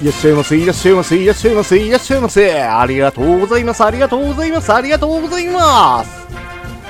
いらっしゃいませ、いらっしゃいませ、いらっしゃいませ、いらっしゃいませ。ありがとうございます、ありがとうございます、ありがとうございます。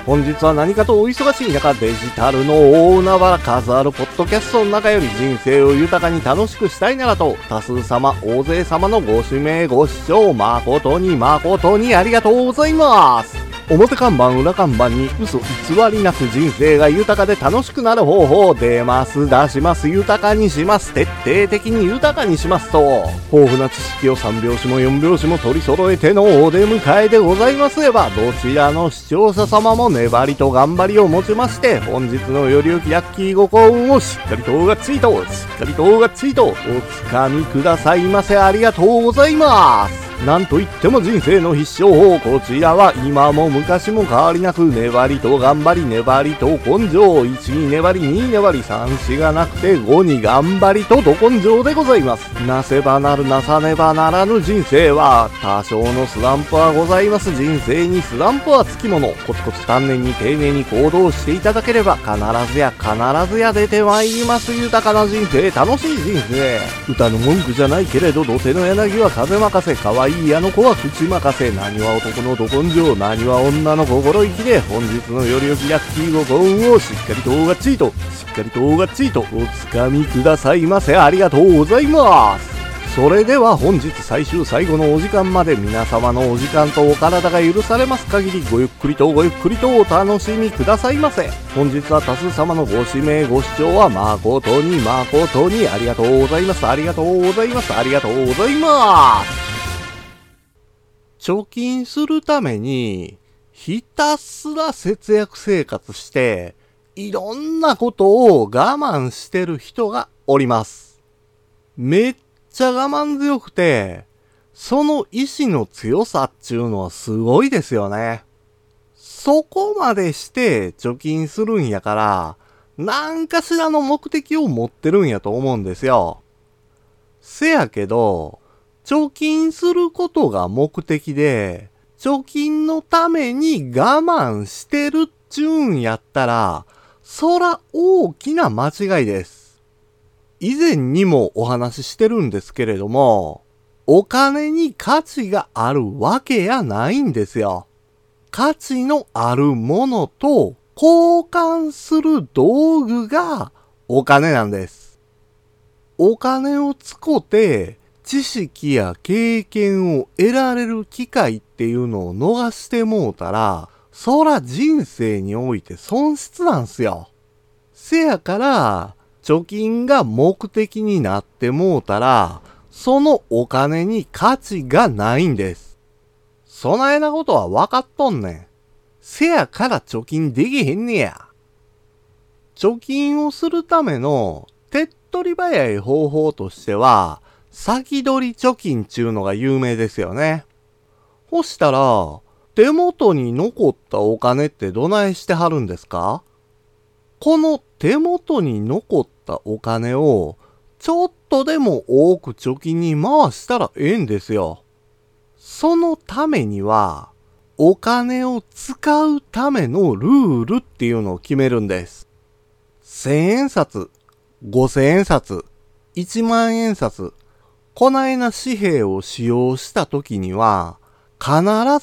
本日は何かとお忙しい中、デジタルの大海原数あるポッドキャストの中より人生を豊かに楽しくしたいならと、多数様、大勢様のご指名ご視聴誠に誠にありがとうございます。表看板、裏看板に嘘偽りなく人生が豊かで楽しくなる方法を出ます、出します、豊かにします、徹底的に豊かにしますと、豊富な知識を3拍子も4拍子も取り揃えてのお出迎えでございますれば、どちらの視聴者様も粘りと頑張りをもちまして、本日のよりゆきラッキーご幸運をしっかりとがつりと、しっかりとがつりと、お掴みくださいませ。ありがとうございます。なんといっても人生の必勝法こちらは今も昔も変わりなく粘りと頑張り粘りと根性1に粘り2に粘り3子がなくて5に頑張りとど根性でございます。なせばなるなさねばならぬ人生は多少のスランプはございます人生にスランプはつきもの。コツコツ丹念に丁寧に行動していただければ必ずや必ずや出てまいります。豊かな人生楽しい人生。歌の文句じゃないけれど土手の柳は風任せ可愛いいいあの子は口任せ何は男のど根性何は女の心意気で本日のよりよきラッキーご幸運をしっかりとがちりとしっかりとがっちりとお掴みくださいませありがとうございますそれでは本日最終最後のお時間まで皆様のお時間とお体が許されます限りごゆっくりとごゆっくりとお楽しみくださいませ。本日は多数様のご指名ご視聴は誠に誠にありがとうございます。ありがとうございます。ありがとうございます。貯金するために、ひたすら節約生活して、いろんなことを我慢してる人がおります。めっちゃ我慢強くて、その意志の強さっちゅうのはすごいですよね。そこまでして貯金するんやから、何かしらの目的を持ってるんやと思うんですよ。せやけど、貯金することが目的で、貯金のために我慢してるっちゅうんやったら、そら大きな間違いです。以前にもお話ししてるんですけれども、お金に価値があるわけやないんですよ。価値のあるものと交換する道具がお金なんです。お金を使って知識や経験を得られる機会っていうのを逃してもうたら、そら人生において損失なんすよ。せやから、貯金が目的になってもうたら、そのお金に価値がないんです。そないなことは分かっとんねん。せやから貯金できへんねや。貯金をするための手っ取り早い方法としては、先取り貯金ちゅうのが有名ですよね。ほしたら、手元に残ったお金ってどないしてはるんですか？この手元に残ったお金を、ちょっとでも多く貯金に回したらええんですよ。そのためには、お金を使うためのルールっていうのを決めるんです。千円札、五千円札、一万円札、こないな紙幣を使用した時には、必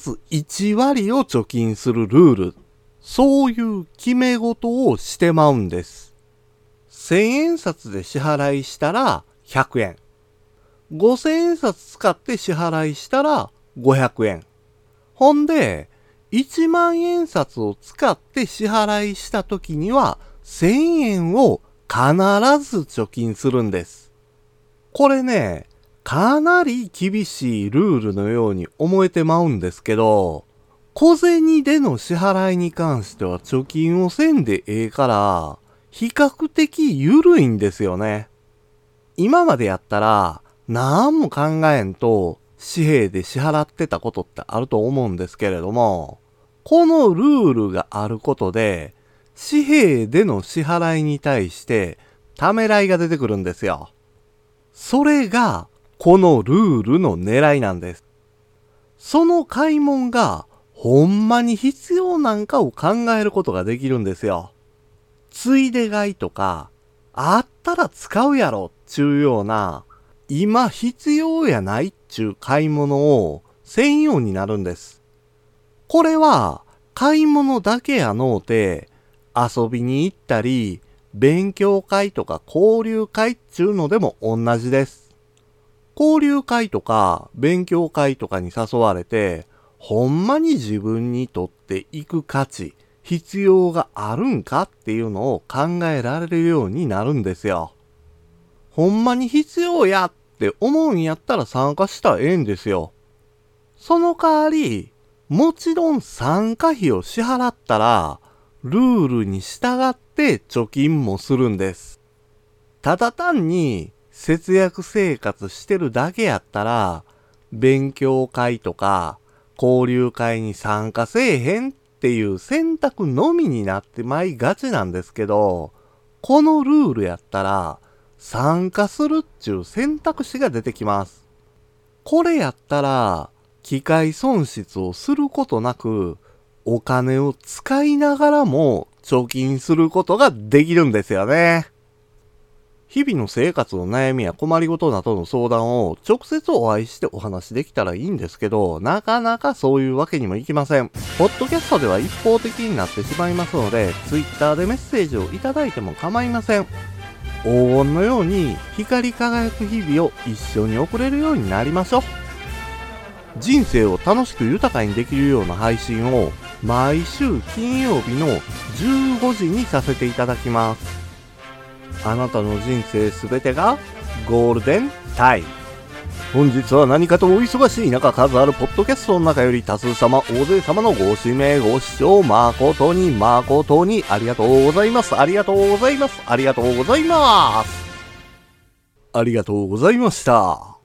ず1割を貯金するルール、そういう決め事をしてまうんです。1000円札で支払いしたら100円。5000円札使って支払いしたら500円。ほんで、1万円札を使って支払いした時には1000円を必ず貯金するんです。これね、かなり厳しいルールのように思えてまうんですけど、小銭での支払いに関しては貯金をせんでええから、比較的緩いんですよね。今までやったら、何も考えんと紙幣で支払ってたことってあると思うんですけれども、このルールがあることで、紙幣での支払いに対してためらいが出てくるんですよ。それがこのルールの狙いなんです。その買い物がほんまに必要なんかを考えることができるんですよ。ついで買いとか、あったら使うやろっちゅうような、今必要やないっちゅう買い物を専用になるんです。これは買い物だけやのうて遊びに行ったり勉強会とか交流会っちゅうのでも同じです。交流会とか勉強会とかに誘われてほんまに自分にとって行く価値必要があるんかっていうのを考えられるようになるんですよ。ほんまに必要やって思うんやったら参加したらええんですよ。その代わり、もちろん参加費を支払ったら、ルールに従って貯金もするんです。ただ単に節約生活してるだけやったら、勉強会とか交流会に参加せえへんっていう選択のみになってまいがちなんですけど、このルールやったら、参加するっちゅう選択肢が出てきます。これやったら、機械損失をすることなく、お金を使いながらも貯金することができるんですよね。日々の生活の悩みや困りごとなどの相談を直接お会いしてお話できたらいいんですけど、なかなかそういうわけにもいきません。ポッドキャストでは一方的になってしまいますので、Twitter でメッセージをいただいても構いません。黄金のように光り輝く日々を一緒に送れるようになりましょう。人生を楽しく豊かにできるような配信を毎週金曜日の15時にさせていただきます。あなたの人生すべてがゴールデンタイム。本日は何かとお忙しい中数あるポッドキャストの中より多数様、大勢様のご指名ご視聴誠に誠にありがとうございます。ありがとうございます。ありがとうございます。ありがとうございました。